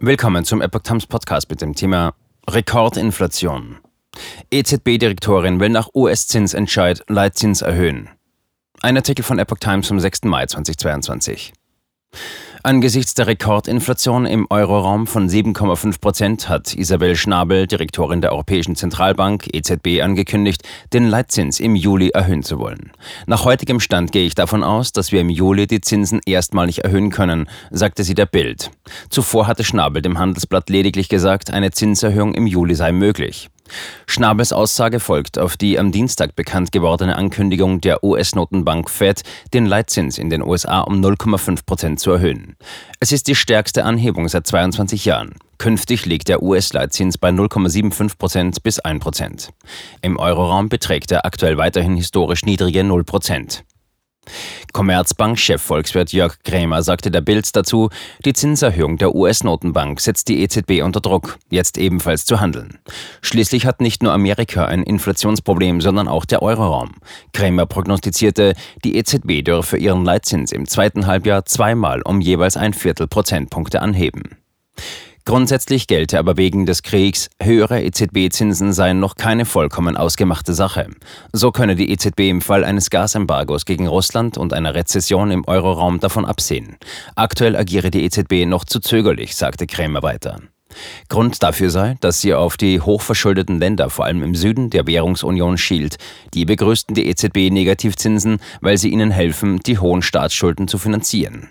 Willkommen zum Epoch Times Podcast mit dem Thema Rekordinflation. EZB-Direktorin will nach US-Zinsentscheid Leitzins erhöhen. Ein Artikel von Epoch Times vom 6. Mai 2022. Angesichts der Rekordinflation im Euroraum von 7,5 Prozent hat Isabel Schnabel, Direktorin der Europäischen Zentralbank EZB, angekündigt, den Leitzins im Juli erhöhen zu wollen. Nach heutigem Stand gehe ich davon aus, dass wir im Juli die Zinsen erstmalig erhöhen können, sagte sie der Bild. Zuvor hatte Schnabel dem Handelsblatt lediglich gesagt, eine Zinserhöhung im Juli sei möglich. Schnabels Aussage folgt auf die am Dienstag bekannt gewordene Ankündigung der US-Notenbank Fed, den Leitzins in den USA um 0,5 Prozent zu erhöhen. Es ist die stärkste Anhebung seit 22 Jahren. Künftig liegt der US-Leitzins bei 0,75 Prozent bis 1 Prozent. Im Euroraum beträgt er aktuell weiterhin historisch niedrige 0 Prozent. Commerzbank-Chef Volkswirt Jörg Krämer sagte der Bild dazu, die Zinserhöhung der US-Notenbank setzt die EZB unter Druck, jetzt ebenfalls zu handeln. Schließlich hat nicht nur Amerika ein Inflationsproblem, sondern auch der Euroraum. Krämer prognostizierte, die EZB dürfe ihren Leitzins im zweiten Halbjahr zweimal um jeweils ein Viertel Prozentpunkte anheben. Grundsätzlich gelte aber wegen des Kriegs, höhere EZB-Zinsen seien noch keine vollkommen ausgemachte Sache. So könne die EZB im Fall eines Gasembargos gegen Russland und einer Rezession im Euroraum davon absehen. Aktuell agiere die EZB noch zu zögerlich, sagte Krämer weiter. Grund dafür sei, dass sie auf die hochverschuldeten Länder, vor allem im Süden der Währungsunion, schielt. Die begrüßten die EZB Negativzinsen, weil sie ihnen helfen, die hohen Staatsschulden zu finanzieren.